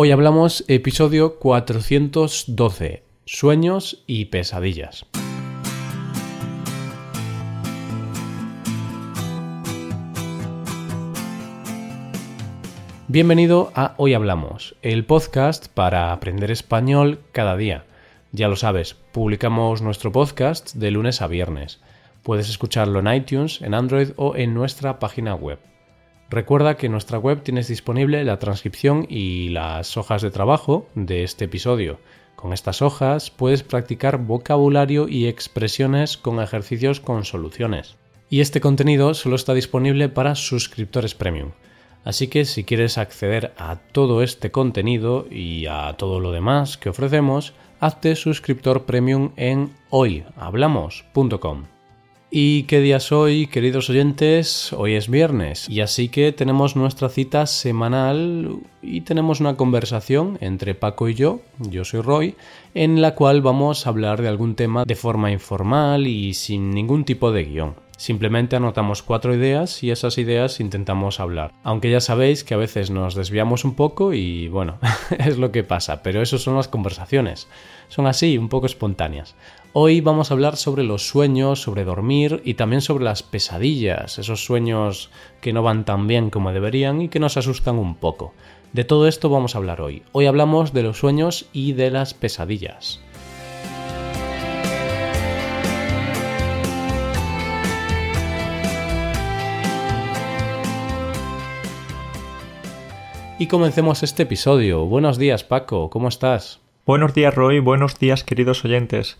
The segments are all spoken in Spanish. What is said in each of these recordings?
Hoy hablamos episodio 412, sueños y pesadillas. Bienvenido a Hoy Hablamos, el podcast para aprender español cada día. Ya lo sabes, publicamos nuestro podcast de lunes a viernes. Puedes escucharlo en iTunes, en Android o en nuestra página web. Recuerda que en nuestra web tienes disponible la transcripción y las hojas de trabajo de este episodio. Con estas hojas puedes practicar vocabulario y expresiones con ejercicios con soluciones. Y este contenido solo está disponible para suscriptores premium. Así que si quieres acceder a todo este contenido y a todo lo demás que ofrecemos, hazte suscriptor premium en hoyhablamos.com. ¿Y qué día es hoy, queridos oyentes? Hoy es viernes y así que tenemos nuestra cita semanal y tenemos una conversación entre Paco y yo, yo soy Roy, en la cual vamos a hablar de algún tema de forma informal y sin ningún tipo de guion. Simplemente anotamos cuatro ideas y esas ideas intentamos hablar. Aunque ya sabéis que a veces nos desviamos un poco y bueno, es lo que pasa, pero eso son las conversaciones. Son así, un poco espontáneas. Hoy vamos a hablar sobre los sueños, sobre dormir y también sobre las pesadillas, esos sueños que no van tan bien como deberían y que nos asustan un poco. De todo esto vamos a hablar hoy. Hoy hablamos de los sueños y de las pesadillas. Y comencemos este episodio. Buenos días Paco, ¿cómo estás? Buenos días Roy, buenos días queridos oyentes.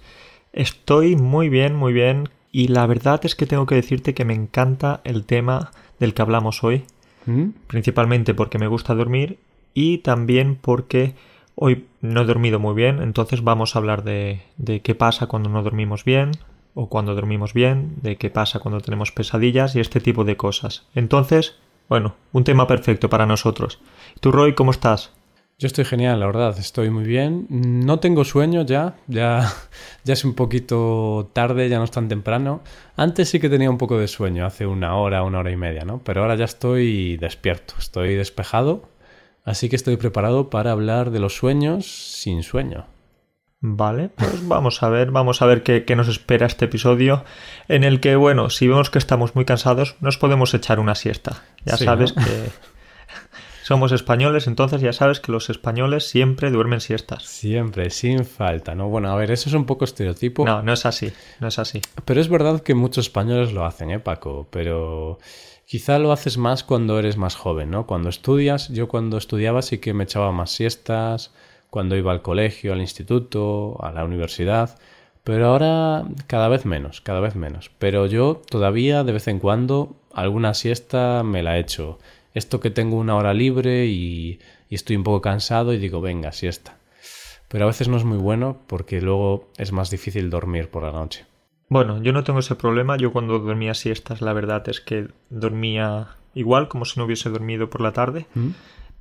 Estoy muy bien, muy bien. Y la verdad es que tengo que decirte que me encanta el tema del que hablamos hoy. ¿Mm? Principalmente porque me gusta dormir y también porque hoy no he dormido muy bien. Entonces vamos a hablar de, de qué pasa cuando no dormimos bien o cuando dormimos bien, de qué pasa cuando tenemos pesadillas y este tipo de cosas. Entonces, bueno, un tema perfecto para nosotros. ¿Tú, Roy, cómo estás? Yo estoy genial, la verdad, estoy muy bien. No tengo sueño ya, ya, ya es un poquito tarde, ya no es tan temprano. Antes sí que tenía un poco de sueño, hace una hora, una hora y media, ¿no? Pero ahora ya estoy despierto, estoy despejado, así que estoy preparado para hablar de los sueños sin sueño. Vale, pues vamos a ver, vamos a ver qué, qué, nos espera este episodio en el que, bueno, si vemos que estamos muy cansados, nos podemos echar una siesta. Ya Sí, sabes ¿no? que somos españoles, entonces ya sabes que los españoles siempre duermen siestas. Siempre, sin falta, ¿no? Bueno, a ver, eso es un poco estereotipo. No, no es así, no es así. Pero es verdad que muchos españoles lo hacen, ¿eh, Paco? Pero quizá lo haces más cuando eres más joven, ¿no? Cuando estudias, yo cuando estudiaba sí que me echaba más siestas, cuando iba al colegio, al instituto, a la universidad, pero ahora cada vez menos, cada vez menos. Pero yo todavía de vez en cuando alguna siesta me la echo. Esto que tengo una hora libre y, y estoy un poco cansado y digo, venga, siesta. Pero a veces no es muy bueno porque luego es más difícil dormir por la noche. Bueno, yo no tengo ese problema. Yo cuando dormía siestas, la verdad es que dormía igual, como si no hubiese dormido por la tarde. ¿Mm?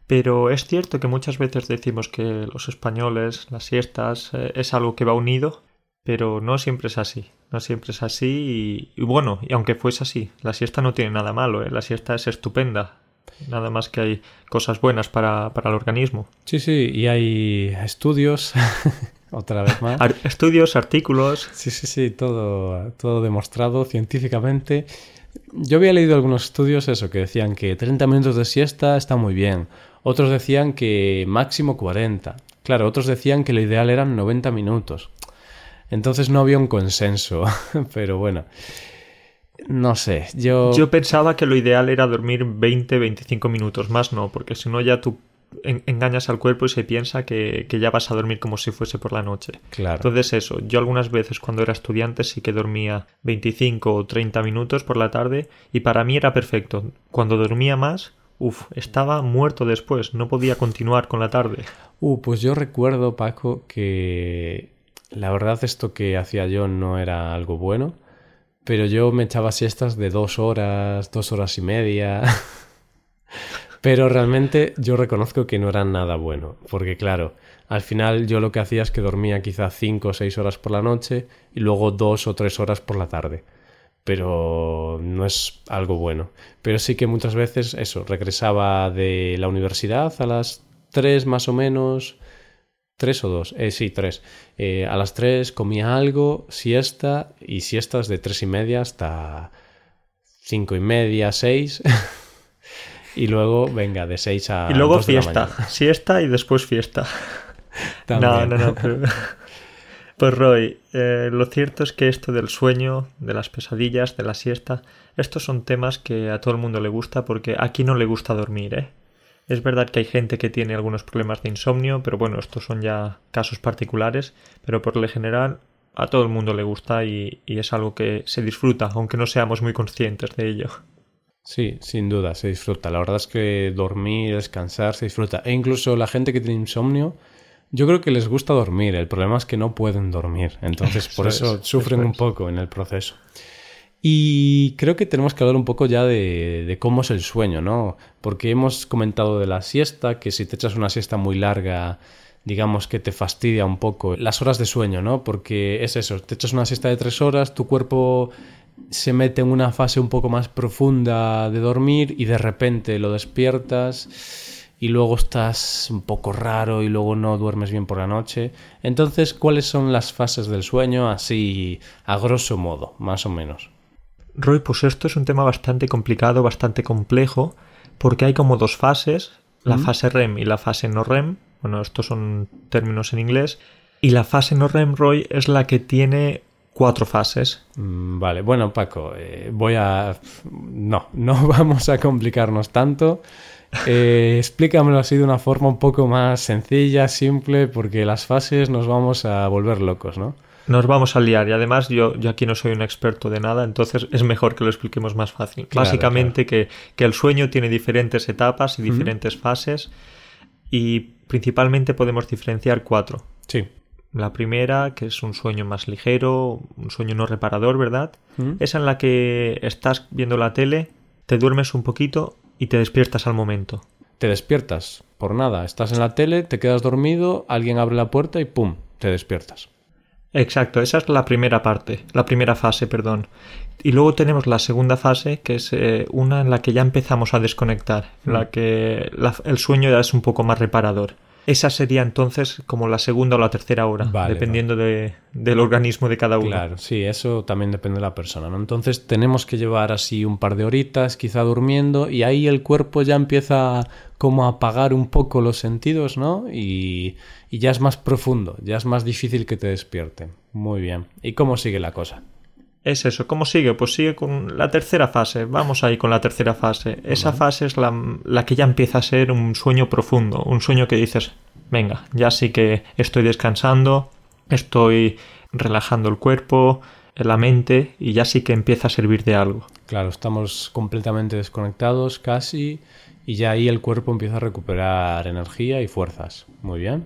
Pero es cierto que muchas veces decimos que los españoles, las siestas, eh, es algo que va unido, pero no siempre es así. No siempre es así y, y bueno, y aunque fuese así, la siesta no tiene nada malo, ¿eh? la siesta es estupenda. Nada más que hay cosas buenas para, para el organismo. Sí, sí, y hay estudios, otra vez más. Ar- estudios, artículos. Sí, sí, sí, todo, todo demostrado científicamente. Yo había leído algunos estudios eso, que decían que 30 minutos de siesta está muy bien. Otros decían que máximo 40. Claro, otros decían que lo ideal eran 90 minutos. Entonces no había un consenso, pero bueno. No sé, yo... Yo pensaba que lo ideal era dormir 20-25 minutos, más no, porque si no ya tú en- engañas al cuerpo y se piensa que, que ya vas a dormir como si fuese por la noche. Claro. Entonces eso, yo algunas veces cuando era estudiante sí que dormía 25 o 30 minutos por la tarde y para mí era perfecto. Cuando dormía más, uff, estaba muerto después, no podía continuar con la tarde. Uh, pues yo recuerdo, Paco, que la verdad esto que hacía yo no era algo bueno, pero yo me echaba siestas de dos horas, dos horas y media. pero realmente yo reconozco que no era nada bueno, porque claro, al final yo lo que hacía es que dormía quizá cinco o seis horas por la noche y luego dos o tres horas por la tarde. Pero no es algo bueno. Pero sí que muchas veces eso, regresaba de la universidad a las 3 más o menos, 3 o 2, eh, sí, 3. Eh, a las 3 comía algo, siesta, y siestas de 3 y media hasta 5 y media, 6. y luego, venga, de 6 a. Y luego 2 de la fiesta. Siesta y después fiesta. No, no, no. pero- Pues Roy, eh, lo cierto es que esto del sueño, de las pesadillas, de la siesta, estos son temas que a todo el mundo le gusta porque aquí no le gusta dormir, ¿eh? Es verdad que hay gente que tiene algunos problemas de insomnio, pero bueno, estos son ya casos particulares, pero por lo general a todo el mundo le gusta y, y es algo que se disfruta, aunque no seamos muy conscientes de ello. Sí, sin duda, se disfruta. La verdad es que dormir, descansar, se disfruta. E incluso la gente que tiene insomnio, yo creo que les gusta dormir. El problema es que no pueden dormir. Entonces, por Eso eso es, sufren eso un poco en el proceso. Y creo que tenemos que hablar un poco ya de, cómo es el sueño, ¿no? Porque hemos comentado de la siesta, que si te echas una siesta muy larga, digamos que te fastidia un poco las horas de sueño, ¿no? Porque es eso, te echas una siesta de tres horas, tu cuerpo se mete en una fase un poco más profunda de dormir y de repente lo despiertas y luego estás un poco raro y luego no duermes bien por la noche. Entonces, ¿cuáles son las fases del sueño así a grosso modo, más o menos? Roy, pues esto es un tema bastante complicado, bastante complejo, porque hay como dos fases, la fase REM y la fase no REM. Bueno, estos son términos en inglés. Y la fase no REM, Roy, es la que tiene cuatro fases. Mm, Vale, bueno Paco, eh, voy a... No, no vamos a complicarnos tanto. Eh, explícamelo así de una forma un poco más sencilla, simple, porque las fases nos vamos a volver locos, ¿no? Nos vamos a liar y además yo, yo aquí no soy un experto de nada, entonces es mejor que lo expliquemos más fácil. Claro, Básicamente Que, que el sueño tiene diferentes etapas y diferentes fases y principalmente podemos diferenciar cuatro. Sí. La primera, que es un sueño más ligero, un sueño no reparador, ¿verdad? ¿Mm? Es en la que estás viendo la tele, te duermes un poquito y te despiertas al momento. Te despiertas por nada, estás en la tele, te quedas dormido, alguien abre la puerta y ¡pum! te despiertas. Exacto, esa es la primera parte, la primera fase, perdón. Y luego tenemos la segunda fase, que es eh, una en la que ya empezamos a desconectar, en la que la- el sueño ya es un poco más reparador. Esa sería entonces como la segunda o la tercera hora, Vale, dependiendo de- del organismo de cada uno. Claro, sí, eso también depende de la persona, ¿no? Entonces tenemos que llevar así un par de horitas, quizá durmiendo, y ahí el cuerpo ya empieza como a apagar un poco los sentidos, ¿no? Y, y ya es más profundo, ya es más difícil que te despierten. Muy bien. ¿Y cómo sigue la cosa? Es eso, ¿cómo sigue? Pues sigue con la tercera fase. Vamos ahí con la tercera fase. Esa fase es la, la que ya empieza a ser un sueño profundo, un sueño que dices, venga, ya sí que estoy descansando, estoy relajando el cuerpo, la mente y ya sí que empieza a servir de algo. Claro, estamos completamente desconectados casi y ya ahí el cuerpo empieza a recuperar energía y fuerzas. Muy bien.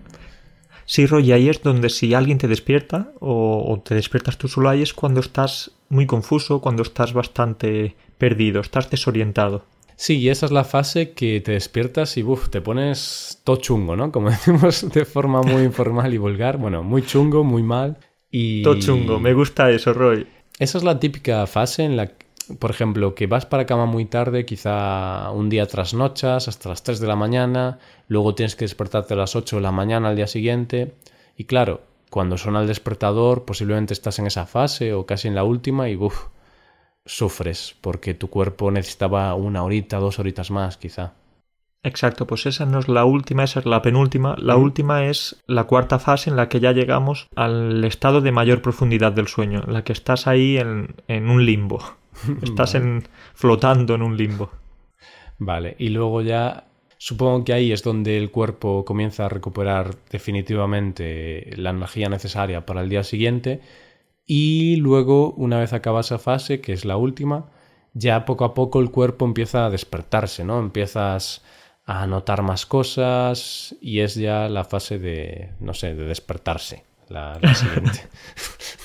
Sí, Roy, ahí es donde si alguien te despierta o, o te despiertas tú solo, ahí es cuando estás muy confuso, cuando estás bastante perdido, estás desorientado. Sí, y esa es la fase que te despiertas y buf, te pones todo chungo, ¿no? Como decimos de forma muy informal y vulgar. Bueno, muy chungo, muy mal. Y... Todo chungo, me gusta eso, Roy. Esa es la típica fase en la que, por ejemplo, que vas para cama muy tarde, quizá un día trasnochas hasta las 3 de la mañana, luego tienes que despertarte a las 8 de la mañana al día siguiente. Y claro, cuando suena el despertador, posiblemente estás en esa fase o casi en la última y buf, sufres porque tu cuerpo necesitaba una horita, dos horitas más, quizá. Exacto, pues esa no es la última, esa es la penúltima. La última es la cuarta fase en la que ya llegamos al estado de mayor profundidad del sueño, en la que estás ahí en, en un limbo. Estás en, flotando en un limbo. Vale, y luego ya supongo que ahí es donde el cuerpo comienza a recuperar definitivamente la energía necesaria para el día siguiente y luego una vez acaba esa fase, que es la última, ya poco a poco el cuerpo empieza a despertarse, ¿no? Empiezas a notar más cosas y es ya la fase de, no sé, de despertarse, la, la siguiente.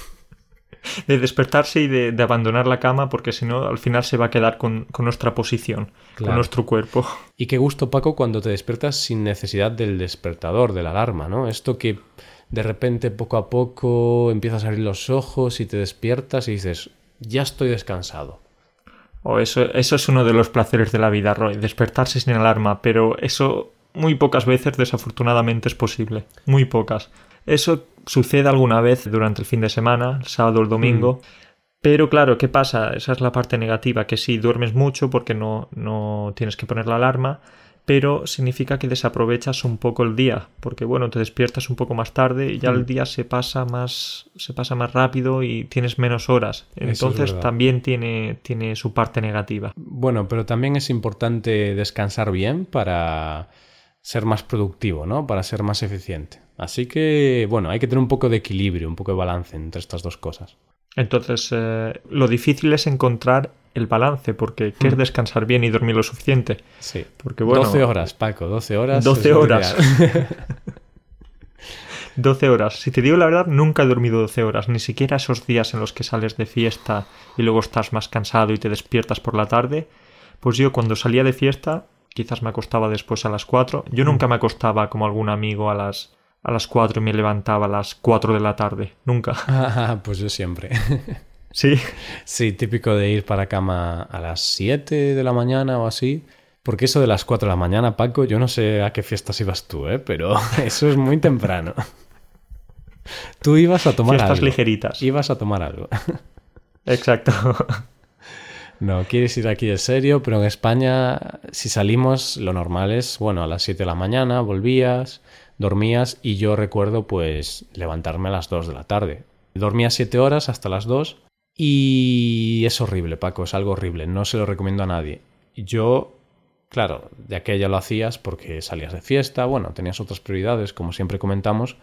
De despertarse y de, de abandonar la cama porque si no al final se va a quedar con, con nuestra posición, Claro. con nuestro cuerpo. Y qué gusto, Paco, cuando te despiertas sin necesidad del despertador, de la alarma, ¿no? Esto que de repente, poco a poco, empiezas a abrir los ojos y te despiertas y dices, ya estoy descansado. O eso, eso es uno de los placeres de la vida, Roy, despertarse sin alarma, pero eso muy pocas veces desafortunadamente es posible. Muy pocas. Eso sucede alguna vez durante el fin de semana, el sábado o el domingo. Mm. Pero claro, ¿qué pasa? Esa es la parte negativa, que sí, duermes mucho porque no, no tienes que poner la alarma, pero significa que desaprovechas un poco el día, porque bueno, te despiertas un poco más tarde y ya el Mm. día se pasa más, se pasa más rápido y tienes menos horas. Es Entonces también tiene, tiene su parte negativa. Bueno, pero también es importante descansar bien para ser más productivo, ¿no? Para ser más eficiente. Así que, bueno, hay que tener un poco de equilibrio, un poco de balance entre estas dos cosas. Entonces, eh, lo difícil es encontrar el balance, porque ¿qué Mm. es descansar bien y dormir lo suficiente? Sí. Porque bueno, 12 horas, Paco, 12 horas. 12 es lo horas. ideal. 12 horas. Si te digo la verdad, nunca he dormido 12 horas, ni siquiera esos días en los que sales de fiesta y luego estás más cansado y te despiertas por la tarde. Pues yo cuando salía de fiesta, quizás me acostaba después a las 4. Yo nunca me acostaba como algún amigo a las a las 4 y me levantaba a las 4 de la tarde, nunca. Ah, pues yo siempre. Sí. Sí, típico de ir para cama a las 7 de la mañana o así. Porque eso de las 4 de la mañana, Paco, yo no sé a qué fiestas ibas tú, ¿eh? Pero eso es muy temprano. Tú ibas a tomar Fiestas algo. ligeritas. Ibas a tomar algo. Exacto. No, quieres ir aquí de serio, pero en España, si salimos, lo normal es, bueno, a las 7 de la mañana volvías, dormías y yo recuerdo pues levantarme a las 2 de la tarde. Dormía 7 horas hasta las 2 y es horrible, Paco, es algo horrible, no se lo recomiendo a nadie. Yo, claro, de aquella lo hacías porque salías de fiesta, bueno, tenías otras prioridades, como siempre comentamos,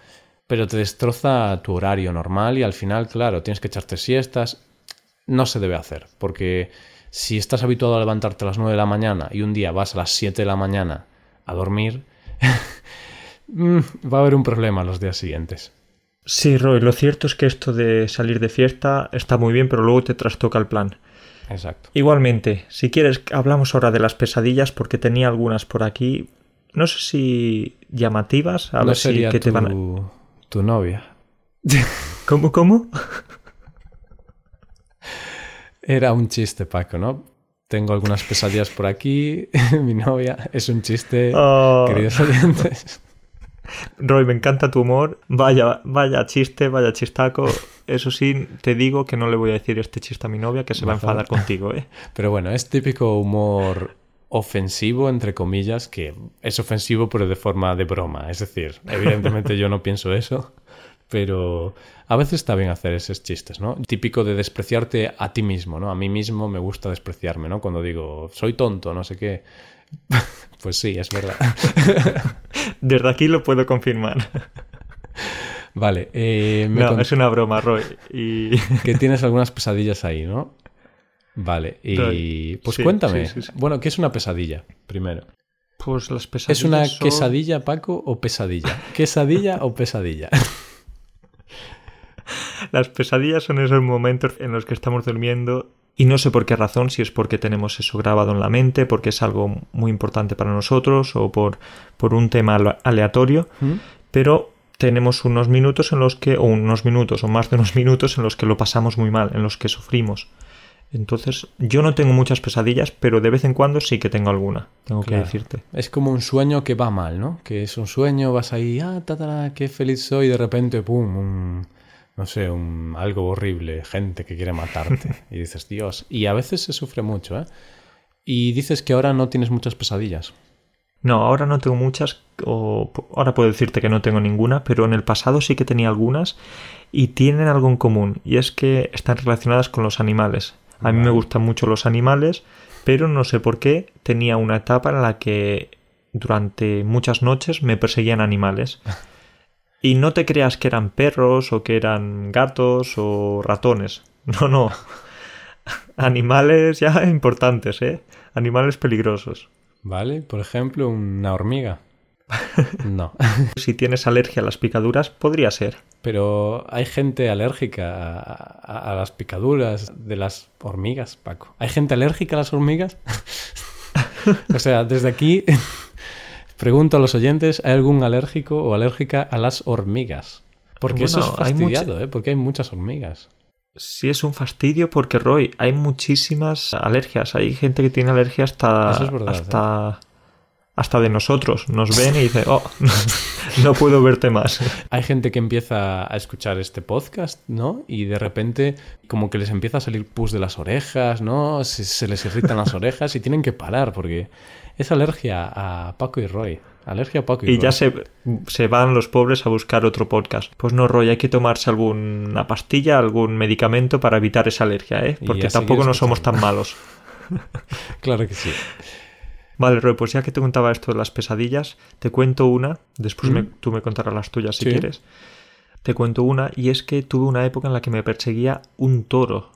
pero te destroza tu horario normal y al final, claro, tienes que echarte siestas. No se debe hacer, porque si estás habituado a levantarte a las 9 de la mañana y un día vas a las 7 de la mañana a dormir, mm, va a haber un problema los días siguientes. Sí, Roy, lo cierto es que esto de salir de fiesta está muy bien, pero luego te trastoca el plan. Exacto. Igualmente, si quieres, hablamos ahora de las pesadillas porque tenía algunas por aquí. No sé si llamativas, a no ver si que te van a... tu novia. ¿Cómo, cómo? Era un chiste, Paco, ¿no? Tengo algunas pesadillas por aquí. Mi novia es un chiste, Oh, queridos oyentes. Roy, me encanta tu humor. Vaya, vaya chiste, vaya chistaco. Eso sí, te digo que no le voy a decir este chiste a mi novia que se va a enfadar contigo, ¿eh? Pero bueno, es típico humor ofensivo, entre comillas, que es ofensivo pero de forma de broma. Es decir, evidentemente yo no pienso eso, pero a veces está bien hacer esos chistes, ¿no? Típico de despreciarte a ti mismo, ¿no? A mí mismo me gusta despreciarme, ¿no? Cuando digo, soy tonto, no sé qué. Pues sí, es verdad. Desde aquí lo puedo confirmar. Vale, eh, me No, es una broma, Roy. Y... que tienes algunas pesadillas ahí, ¿no? Vale, y Roy, pues sí, cuéntame. sí, sí, sí. Bueno, ¿qué es una pesadilla? Primero. Pues las pesadillas ¿Es una son- quesadilla, Paco, o pesadilla? ¿Quesadilla o pesadilla? Las pesadillas son esos momentos en los que estamos durmiendo y no sé por qué razón, si es porque tenemos eso grabado en la mente, porque es algo muy importante para nosotros o por, por un tema ale- aleatorio, ¿Mm? pero tenemos unos minutos en los que, o unos minutos, o más de unos minutos en los que lo pasamos muy mal, en los que sufrimos. Entonces, yo no tengo muchas pesadillas, pero de vez en cuando sí que tengo alguna, tengo Claro. que decirte. Es como un sueño que va mal, ¿no? Que es un sueño, vas ahí, ah, ta, ta, ta, qué feliz soy, y de repente, pum, un- no sé, un, algo horrible, gente que quiere matarte. y dices, Dios. Y a veces se sufre mucho, ¿eh? Y dices que ahora no tienes muchas pesadillas. No, ahora no tengo muchas, o ahora puedo decirte que no tengo ninguna, pero en el pasado sí que tenía algunas y tienen algo en común, y es que están relacionadas con los animales. A mí me gustan mucho los animales, pero no sé por qué tenía una etapa en la que durante muchas noches me perseguían animales. Y no te creas que eran perros o que eran gatos o ratones. No, no. Animales ya importantes, ¿eh? Animales peligrosos. ¿Vale? Por ejemplo, una hormiga. No. Si tienes alergia a las picaduras, podría ser. Pero hay gente alérgica a, a- a las picaduras de las hormigas, Paco. ¿Hay gente alérgica a las hormigas? o sea, desde aquí pregunto a los oyentes, ¿hay algún alérgico o alérgica a las hormigas? Porque eso es mucha- fastidiado, ¿eh? Porque hay muchas hormigas. Sí, es un fastidio porque, Roy, hay muchísimas alergias. Hay gente que tiene alergia hasta. Eso es verdad, hasta, hasta de nosotros. Nos ven y dicen, oh, no puedo verte más. Hay gente que empieza a escuchar este podcast, ¿no? Y de repente como que les empieza a salir pus de las orejas, ¿no? Se, se les irritan las orejas y tienen que parar porque es alergia a Paco y Roy. Alergia a Paco y, Y Roy. ya se, se van los pobres a buscar otro podcast. Pues no, Roy, hay que tomarse alguna pastilla, algún medicamento para evitar esa alergia, ¿eh? Porque tampoco no somos tan malos. Claro que sí. Vale, Roy, pues ya que te contaba esto de las pesadillas, te cuento una, después ¿Mm? me- tú me contarás las tuyas si Sí. quieres. Te cuento una, y es que tuve una época en la que me perseguía un toro.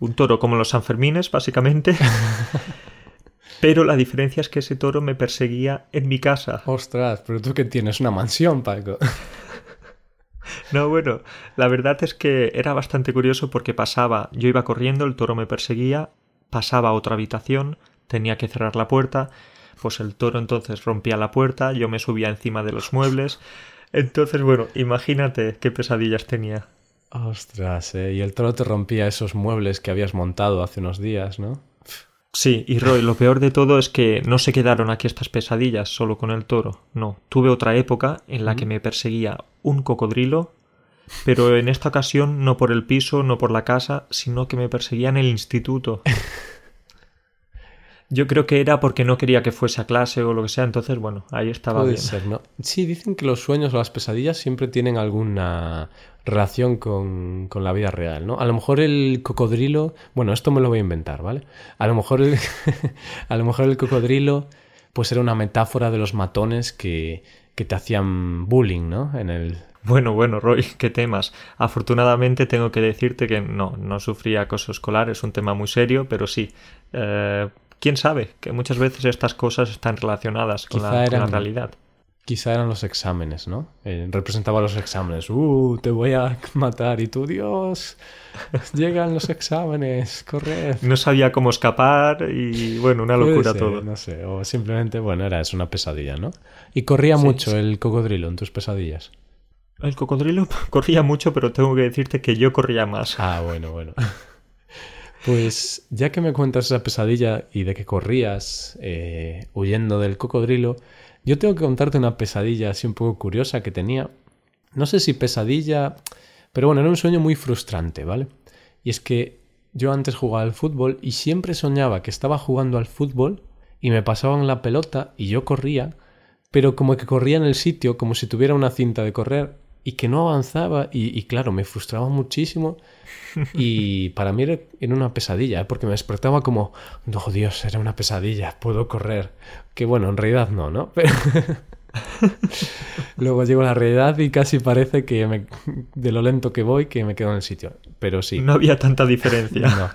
Un toro como los Sanfermines, básicamente. Pero la diferencia es que ese toro me perseguía en mi casa. Ostras, pero tú que tienes una mansión, Paco. No, bueno, la verdad es que era bastante curioso porque pasaba, yo iba corriendo, el toro me perseguía, pasaba a otra habitación, tenía que cerrar la puerta, pues el toro entonces rompía la puerta, yo me subía encima de los muebles. Entonces, bueno, imagínate qué pesadillas tenía. Ostras, eh. Y el toro te rompía esos muebles que habías montado hace unos días, ¿no? Sí, y Roy, lo peor de todo es que no se quedaron aquí estas pesadillas solo con el toro. No, tuve otra época en la que me perseguía un cocodrilo, pero en esta ocasión no por el piso, no por la casa, sino que me perseguía en el instituto. Yo creo que era porque no quería que fuese a clase o lo que sea, entonces bueno, ahí estaba Puede bien. ser, ¿no? Sí, dicen que los sueños o las pesadillas siempre tienen alguna relación con, con la vida real, ¿no? A lo mejor el cocodrilo, bueno, esto me lo voy a inventar, ¿vale? A lo mejor el, a lo mejor el cocodrilo pues era una metáfora de los matones que, que te hacían bullying, ¿no? En el... Bueno, bueno, Roy, qué temas. Afortunadamente tengo que decirte que no, no sufrí acoso escolar, es un tema muy serio, pero sí. eh, ¿Quién sabe? Que muchas veces estas cosas están relacionadas con, la, con la eran- realidad. Quizá eran los exámenes, ¿no? Eh, representaba los exámenes. ¡Uh! Te voy a matar. Y tú, Dios, llegan los exámenes, corred. No sabía cómo escapar y bueno, una locura ser, todo. No sé, o simplemente, bueno, era es una pesadilla, ¿no? Y corría Sí, mucho sí. el cocodrilo en tus pesadillas. El cocodrilo corría mucho, pero tengo que decirte que yo corría más. Ah, bueno, bueno. Pues ya que me cuentas esa pesadilla y de que corrías eh, huyendo del cocodrilo, yo tengo que contarte una pesadilla así un poco curiosa que tenía. No sé si pesadilla, pero bueno, era un sueño muy frustrante, ¿vale? Y es que yo antes jugaba al fútbol y siempre soñaba que estaba jugando al fútbol y me pasaban la pelota y yo corría, pero como que corría en el sitio como si tuviera una cinta de correr y que no avanzaba y, y claro, me frustraba muchísimo y para mí era, era una pesadilla, ¿eh? porque me despertaba como, no, Dios, era una pesadilla, puedo correr. Que bueno, en realidad no, ¿no? Pero... Luego llego a la realidad y casi parece que me- de lo lento que voy que me quedo en el sitio. Pero sí. No había tanta diferencia. No.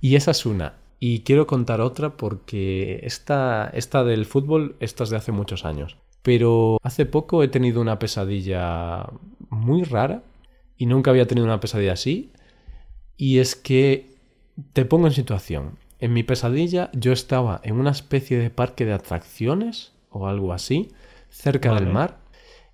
Y esa es una. Y quiero contar otra porque esta, esta del fútbol, esta es de hace muchos años. Pero hace poco he tenido una pesadilla muy rara y nunca había tenido una pesadilla así. Y es que te pongo en situación. En mi pesadilla yo estaba en una especie de parque de atracciones o algo así, cerca Vale. del mar.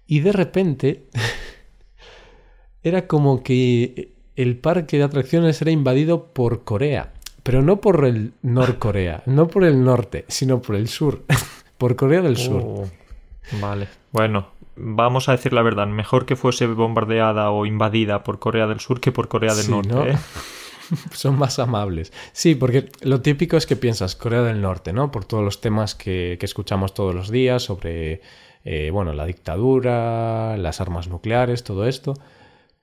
Y de repente era como que el parque de atracciones era invadido por Corea. Pero no por el Norcorea, no por el norte, sino por el sur. por Corea del Sur. Vale. Bueno, vamos a decir la verdad. Mejor que fuese bombardeada o invadida por Corea del Sur que por Corea del Sí, Norte. ¿no? ¿eh? Son más amables. Sí, porque lo típico es que piensas Corea del Norte, ¿no? Por todos los temas que, que escuchamos todos los días sobre, eh, bueno, la dictadura, las armas nucleares, todo esto.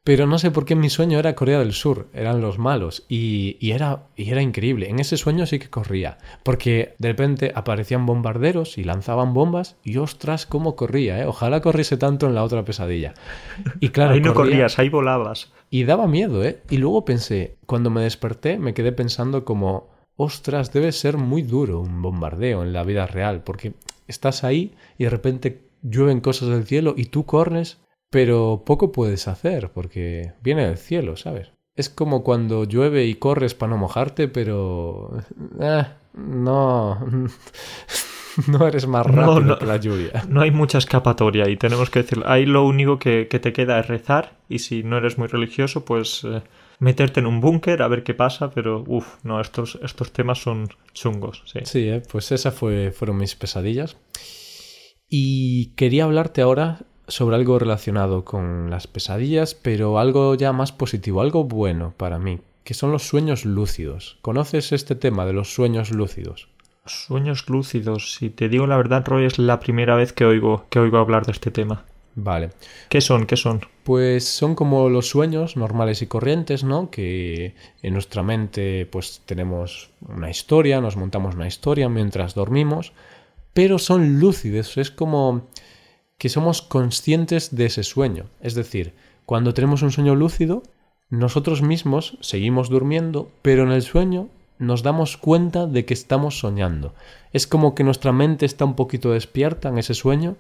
Pero no sé por qué mi sueño era Corea del Sur, eran los malos. Y, y era, y era increíble. En ese sueño sí que corría. Porque de repente aparecían bombarderos y lanzaban bombas. Y ostras, cómo corría, ¿eh? Ojalá corriese tanto en la otra pesadilla. Y claro, ahí no corría- corrías, ahí volabas. y daba miedo, ¿eh? Y luego pensé, cuando me desperté, me quedé pensando como, ostras, debe ser muy duro un bombardeo en la vida real, porque estás ahí y de repente llueven cosas del cielo y tú corres, pero poco puedes hacer, porque viene del cielo, ¿sabes? Es como cuando llueve y corres para no mojarte, pero... eh, no... no eres más rápido no. que la lluvia. No hay mucha escapatoria y tenemos que decirlo. Ahí lo único que, que te queda es rezar y si no eres muy religioso, pues eh, meterte en un búnker a ver qué pasa, pero uff, no, estos, estos temas son chungos, sí. Sí, ¿eh? pues esas fue, fueron mis pesadillas. Y quería hablarte ahora sobre algo relacionado con las pesadillas, pero algo ya más positivo, algo bueno para mí, que son los sueños lúcidos. ¿Conoces este tema de los sueños lúcidos? Sueños lúcidos, si te digo la verdad, Roy, es la primera vez que oigo, que oigo hablar de este tema. Vale. ¿Qué son? ¿Qué son? Pues son como los sueños normales y corrientes, ¿no? Que en nuestra mente pues tenemos una historia, nos montamos una historia mientras dormimos, pero son lúcidos, es como que somos conscientes de ese sueño. Es decir, cuando tenemos un sueño lúcido, nosotros mismos seguimos durmiendo, pero en el sueño nos damos cuenta de que estamos soñando. Es como que nuestra mente está un poquito despierta en ese sueño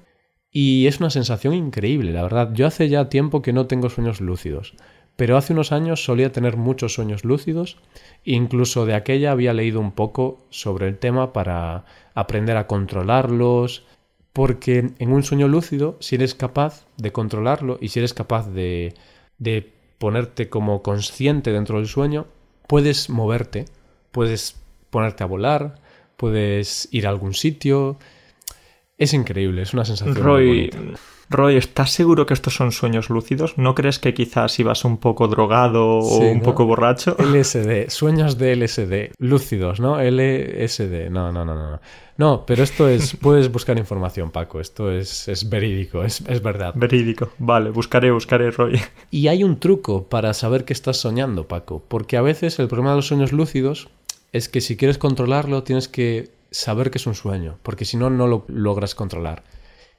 y es una sensación increíble, la verdad. Yo hace ya tiempo que no tengo sueños lúcidos, pero hace unos años solía tener muchos sueños lúcidos e incluso de aquella había leído un poco sobre el tema para aprender a controlarlos, porque en un sueño lúcido, si eres capaz de controlarlo y si eres capaz de, de ponerte como consciente dentro del sueño, puedes moverte, puedes ponerte a volar, puedes ir a algún sitio. Es increíble, es una sensación. Roy, Roy, ¿estás seguro que estos son sueños lúcidos? ¿No crees que quizás ibas un poco drogado o un poco borracho? LSD, sueños de LSD, lúcidos, ¿no? LSD, no, no, no, no. No, pero esto es, puedes buscar información, Paco, esto es, es verídico, es, es verdad. Verídico, vale, buscaré, buscaré, Roy. Y hay un truco para saber que estás soñando, Paco, porque a veces el problema de los sueños lúcidos es que si quieres controlarlo tienes que saber que es un sueño, porque si no, no lo logras controlar.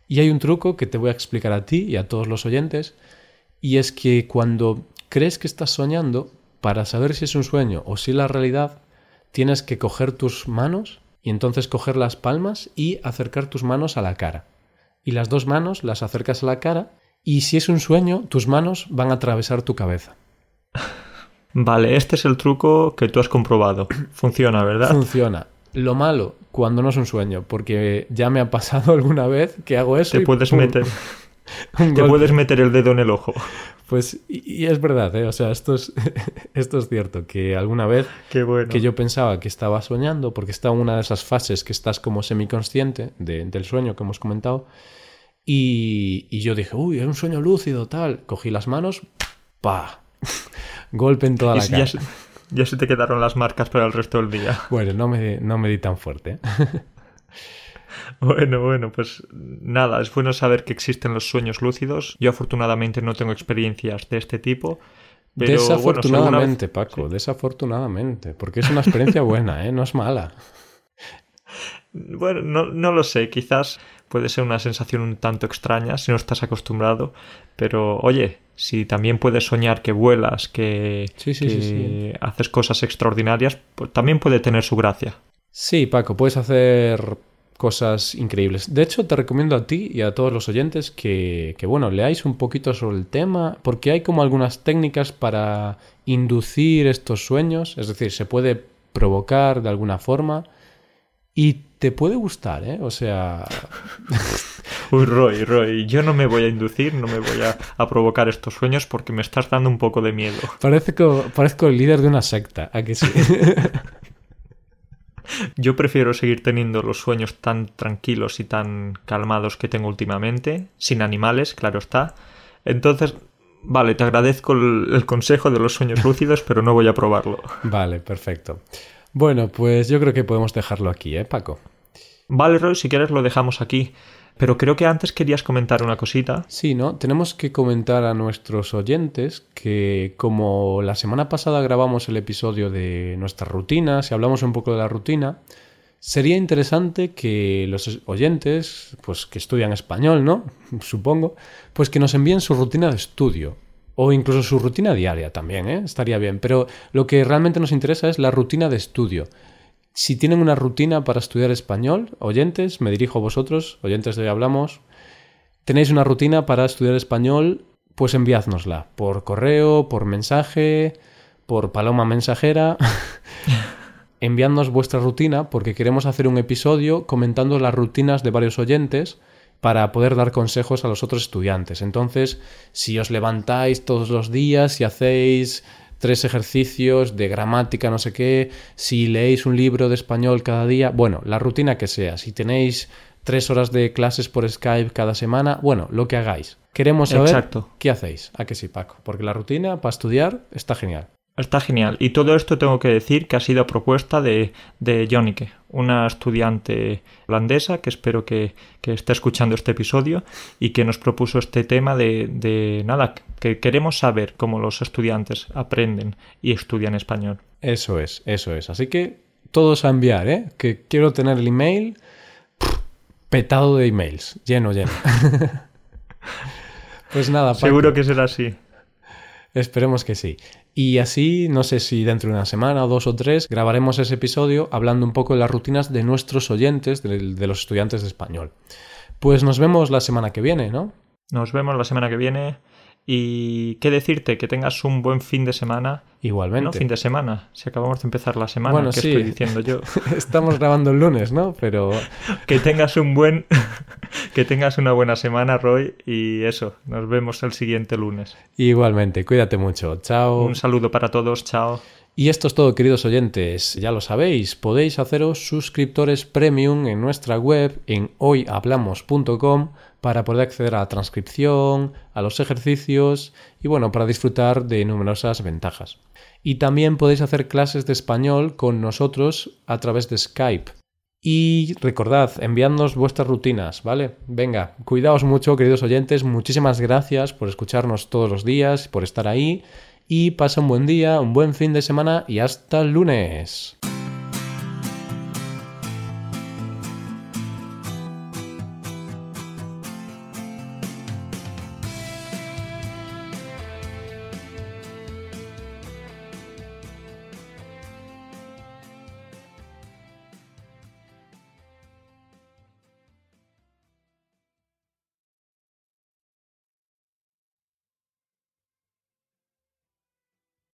Y hay un truco que te voy a explicar a ti y a todos los oyentes, y es que cuando crees que estás soñando, para saber si es un sueño o si es la realidad, tienes que coger tus manos y entonces coger las palmas y acercar tus manos a la cara. Y las dos manos las acercas a la cara y si es un sueño, tus manos van a atravesar tu cabeza. Vale, este es el truco que tú has comprobado. Funciona, ¿verdad? Funciona. Lo malo, cuando no es un sueño, porque ya me ha pasado alguna vez que hago eso. Te puedes meter. Te puedes meter el dedo en el ojo. Pues, y, es verdad, ¿eh? o sea, esto es, esto es cierto, que alguna vez que yo pensaba que estaba soñando, porque estaba en una de esas fases que estás como semiconsciente del sueño que hemos comentado, y, y yo dije, uy, es un sueño lúcido, tal. Cogí las manos, pa, golpe en toda la cara. Ya se te quedaron las marcas para el resto del día. Bueno, no me, no me di tan fuerte. Bueno, bueno, pues nada, es bueno saber que existen los sueños lúcidos. Yo afortunadamente no tengo experiencias de este tipo. desafortunadamente, Paco, desafortunadamente, porque es una experiencia buena, ¿eh? no es mala. Bueno, no, no, lo sé, quizás puede ser una sensación un tanto extraña si no estás acostumbrado, pero oye, si también puedes soñar que vuelas, que, haces cosas extraordinarias, pues también puede tener su gracia. Sí, Paco, puedes hacer cosas increíbles. De hecho, te recomiendo a ti y a todos los oyentes que, que, bueno, leáis un poquito sobre el tema, porque hay como algunas técnicas para inducir estos sueños, es decir, se puede provocar de alguna forma y te puede gustar, ¿eh? O sea... Uy, Roy, Roy, yo no me voy a inducir, no me voy a, provocar estos sueños porque me estás dando un poco de miedo. Parece que, parezco el líder de una secta, ¿a que sí? Yo prefiero seguir teniendo los sueños tan tranquilos y tan calmados que tengo últimamente, sin animales, claro está. Entonces, vale, te agradezco el consejo de los sueños lúcidos, pero no voy a probarlo. Vale, perfecto. Bueno, pues yo creo que podemos dejarlo aquí, ¿eh, Paco? Vale, Roy, si quieres lo dejamos aquí. Pero creo que antes querías comentar una cosita. Sí, ¿no? Tenemos que comentar a nuestros oyentes que como la semana pasada grabamos el episodio de nuestras rutinas y hablamos un poco de la rutina, sería interesante que los oyentes, pues que estudian español, ¿no? Supongo, pues que nos envíen su rutina de estudio o incluso su rutina diaria también, ¿eh? estaría bien. Pero lo que realmente nos interesa es la rutina de estudio. Si tienen una rutina para estudiar español, oyentes, me dirijo a vosotros, oyentes de hoy hablamos, tenéis una rutina para estudiar español, pues enviádnosla por correo, por mensaje, por paloma mensajera. Enviadnos vuestra rutina porque queremos hacer un episodio comentando las rutinas de varios oyentes para poder dar consejos a los otros estudiantes. Entonces, si os levantáis todos los días y hacéis tres ejercicios de gramática, no sé qué, si leéis un libro de español cada día, bueno, la rutina que sea, si tenéis tres horas de clases por Skype cada semana, bueno, lo que hagáis. Queremos saber Exacto. qué hacéis. ¿A que sí, Paco? Porque la rutina para estudiar está genial. Está genial. Y todo esto tengo que decir que ha sido propuesta de, de Jonnike, una estudiante holandesa que espero que, que, esté escuchando este episodio y que nos propuso este tema de, de, nada, que queremos saber cómo los estudiantes aprenden y estudian español. Eso es, eso es. Así que todos a enviar, ¿eh? Que quiero tener el email petado de emails, lleno, lleno. pues nada, Paco. Seguro que será así. Esperemos que sí. Y así, no sé si dentro de una semana o dos o tres, grabaremos ese episodio hablando un poco de las rutinas de nuestros oyentes, de, de, los estudiantes de español. Pues nos vemos la semana que viene, ¿no? Nos vemos la semana que viene. Y qué decirte, que tengas un buen fin de semana. Igualmente. No fin de semana, si acabamos de empezar la semana, bueno, ¿qué sí. estoy diciendo yo? Estamos grabando el lunes, ¿no? Pero. que tengas un buen. que tengas una buena semana, Roy. Y eso, nos vemos el siguiente lunes. Igualmente, cuídate mucho. Chao. Un saludo para todos, chao. Y esto es todo, queridos oyentes. Ya lo sabéis, podéis haceros suscriptores premium en nuestra web en hoyhablamos.com para poder acceder a la transcripción, a los ejercicios y bueno, para disfrutar de numerosas ventajas. Y también podéis hacer clases de español con nosotros a través de Skype. Y recordad, enviadnos vuestras rutinas, ¿vale? Venga, cuidaos mucho, queridos oyentes. Muchísimas gracias por escucharnos todos los días, por estar ahí. Y pasa un buen día, un buen fin de semana y hasta el lunes.